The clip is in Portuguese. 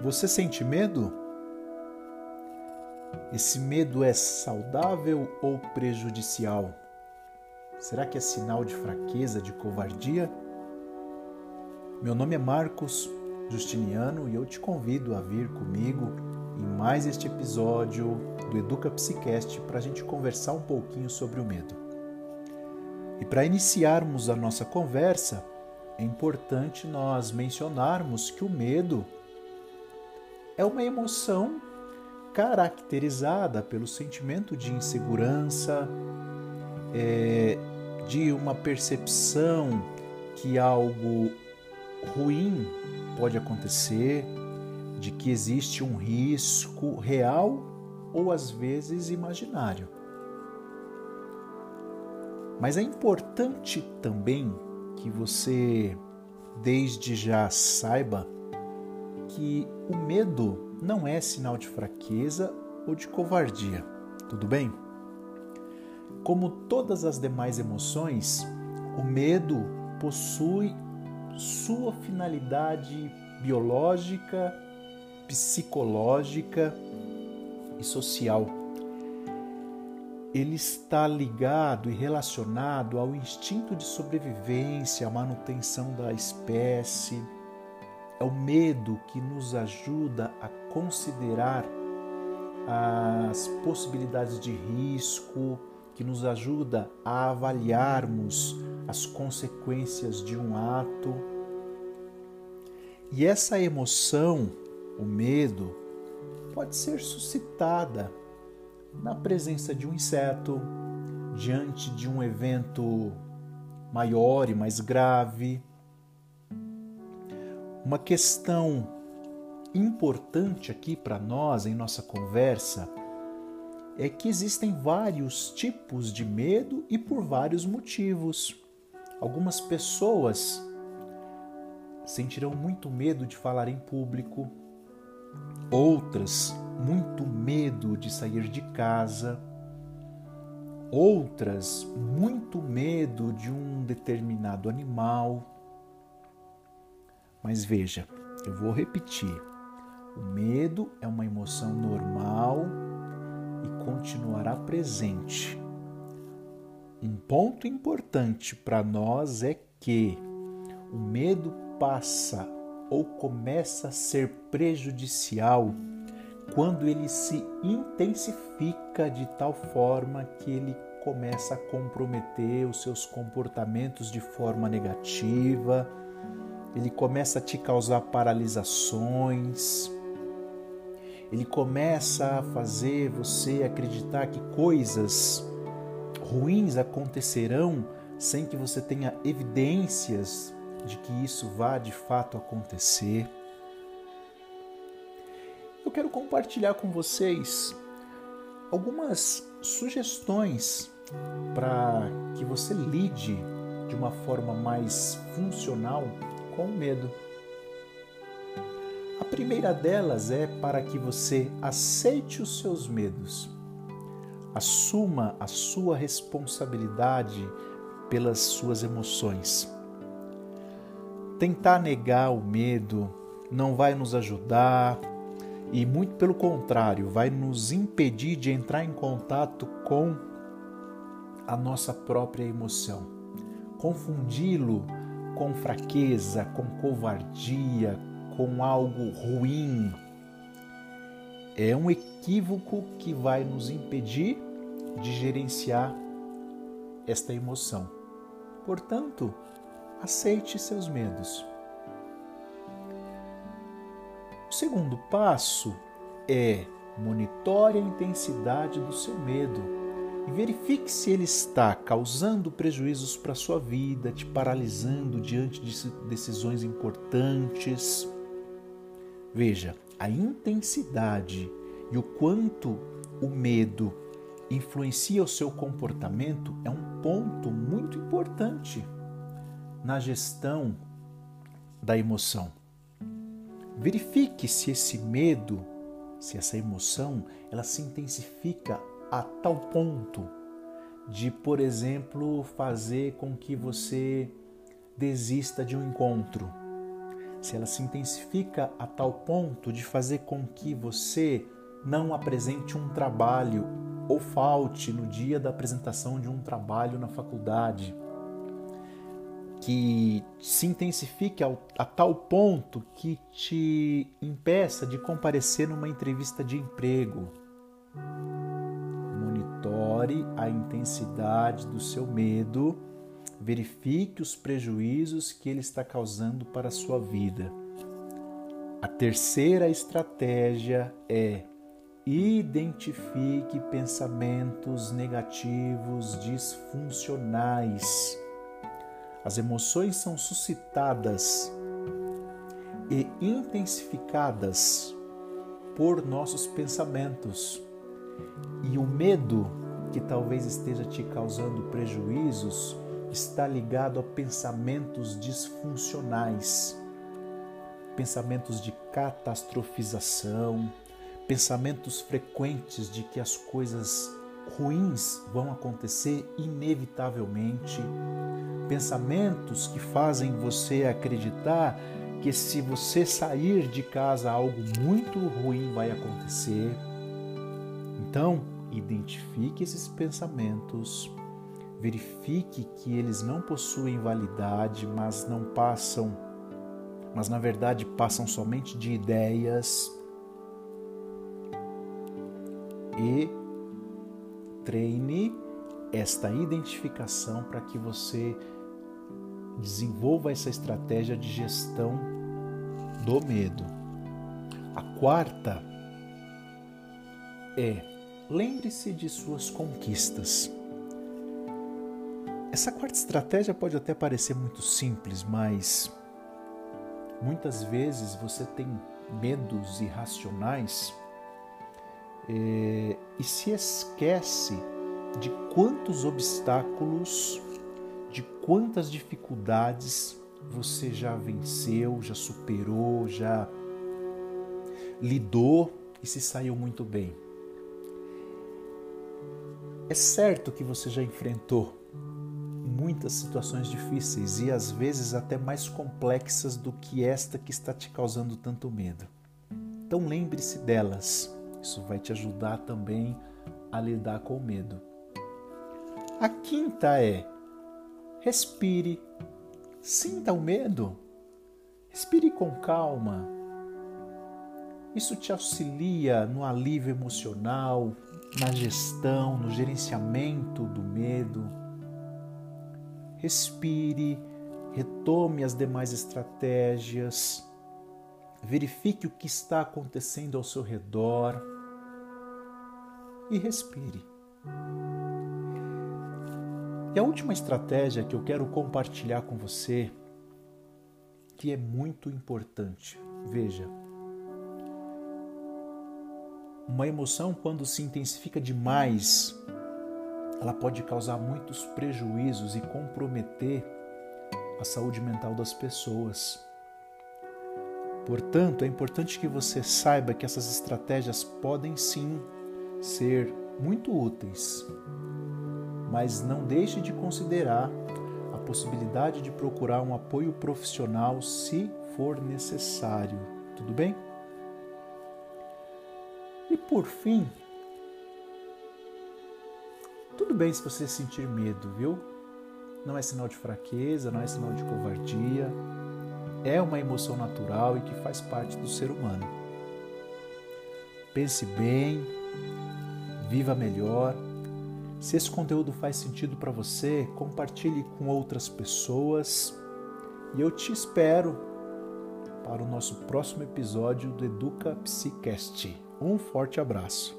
Você sente medo? Esse medo é saudável ou prejudicial? Será que é sinal de fraqueza, de covardia? Meu nome é Marcos Justiniano e eu te convido a vir comigo em mais este episódio do Educa Psicast para a gente conversar um pouquinho sobre o medo. E para iniciarmos a nossa conversa, é importante nós mencionarmos que o medo é uma emoção caracterizada pelo sentimento de insegurança, é, de uma percepção que algo ruim pode acontecer, de que existe um risco real ou às vezes imaginário. Mas é importante também que você, desde já, saiba que o medo não é sinal de fraqueza ou de covardia, tudo bem? Como todas as demais emoções, o medo possui sua finalidade biológica, psicológica e social. Ele está ligado e relacionado ao instinto de sobrevivência, à manutenção da espécie, é o medo que nos ajuda a considerar as possibilidades de risco, que nos ajuda a avaliarmos as consequências de um ato. E essa emoção, o medo, pode ser suscitada na presença de um inseto, diante de um evento maior e mais grave, uma questão importante aqui para nós em nossa conversa é que existem vários tipos de medo e por vários motivos. Algumas pessoas sentirão muito medo de falar em público, outras muito medo de sair de casa, outras muito medo de um determinado animal mas veja, eu vou repetir: o medo é uma emoção normal e continuará presente. Um ponto importante para nós é que o medo passa ou começa a ser prejudicial quando ele se intensifica de tal forma que ele começa a comprometer os seus comportamentos de forma negativa ele começa a te causar paralisações, ele começa a fazer você acreditar que coisas ruins acontecerão sem que você tenha evidências de que isso vá de fato acontecer. Eu quero compartilhar com vocês algumas sugestões para que você lide de uma forma mais funcional com medo. A primeira delas é para que você aceite os seus medos, assuma a sua responsabilidade pelas suas emoções. Tentar negar o medo não vai nos ajudar e, muito pelo contrário, vai nos impedir de entrar em contato com a nossa própria emoção. Confundi-lo com fraqueza, com covardia, com algo ruim. É um equívoco que vai nos impedir de gerenciar esta emoção. Portanto, aceite seus medos. O segundo passo é monitore a intensidade do seu medo e verifique se ele está causando prejuízos para a sua vida, te paralisando diante de decisões importantes. Veja, a intensidade e o quanto o medo influencia o seu comportamento é um ponto muito importante na gestão da emoção. Verifique se esse medo, se essa emoção, ela se intensifica a tal ponto de, por exemplo, fazer com que você desista de um encontro, se ela se intensifica a tal ponto de fazer com que você não apresente um trabalho ou falte no dia da apresentação de um trabalho na faculdade, que se intensifique a tal ponto que te impeça de comparecer numa entrevista de emprego. A intensidade do seu medo, verifique os prejuízos que ele está causando para a sua vida. A terceira estratégia é Identifique pensamentos negativos disfuncionais. As emoções são suscitadas e intensificadas por nossos pensamentos. E o medo que talvez esteja te causando prejuízos está ligado a pensamentos disfuncionais, pensamentos de catastrofização, pensamentos frequentes de que as coisas ruins vão acontecer inevitavelmente, pensamentos que fazem você acreditar que se você sair de casa algo muito ruim vai acontecer. Então, identifique esses pensamentos, verifique que eles não possuem validade, mas não passam, mas na verdade passam somente de ideias e treine esta identificação para que você desenvolva essa estratégia de gestão do medo. A quarta é lembre-se de suas conquistas. Essa quarta estratégia pode até parecer muito simples, mas muitas vezes você tem medos irracionais é, e se esquece de quantos obstáculos, de quantas dificuldades você já venceu, já superou, já lidou e se saiu muito bem. É certo que você já enfrentou muitas situações difíceis e às vezes até mais complexas do que esta que está te causando tanto medo. Então lembre-se delas isso vai te ajudar também a lidar com o medo. A quinta é: respire, sinta o medo, respire com calma. Isso te auxilia no alívio emocional, na gestão, no gerenciamento do medo. Respire, retome as demais estratégias verifique o que está acontecendo ao seu redor e respire. E a última estratégia que eu quero compartilhar com você, que é muito importante. Veja, uma emoção quando se intensifica demais, ela pode causar muitos prejuízos e comprometer a saúde mental das pessoas. Portanto, é importante que você saiba que essas estratégias podem sim ser muito úteis, mas não deixe de considerar a possibilidade de procurar um apoio profissional se for necessário. Tudo bem? E por fim, tudo bem se você sentir medo, viu? Não é sinal de fraqueza, não é sinal de covardia é uma emoção natural e que faz parte do ser humano. Pense bem, viva melhor. Se esse conteúdo faz sentido para você, compartilhe com outras pessoas e eu te espero para o nosso próximo episódio do Educa Psicast. Um forte abraço.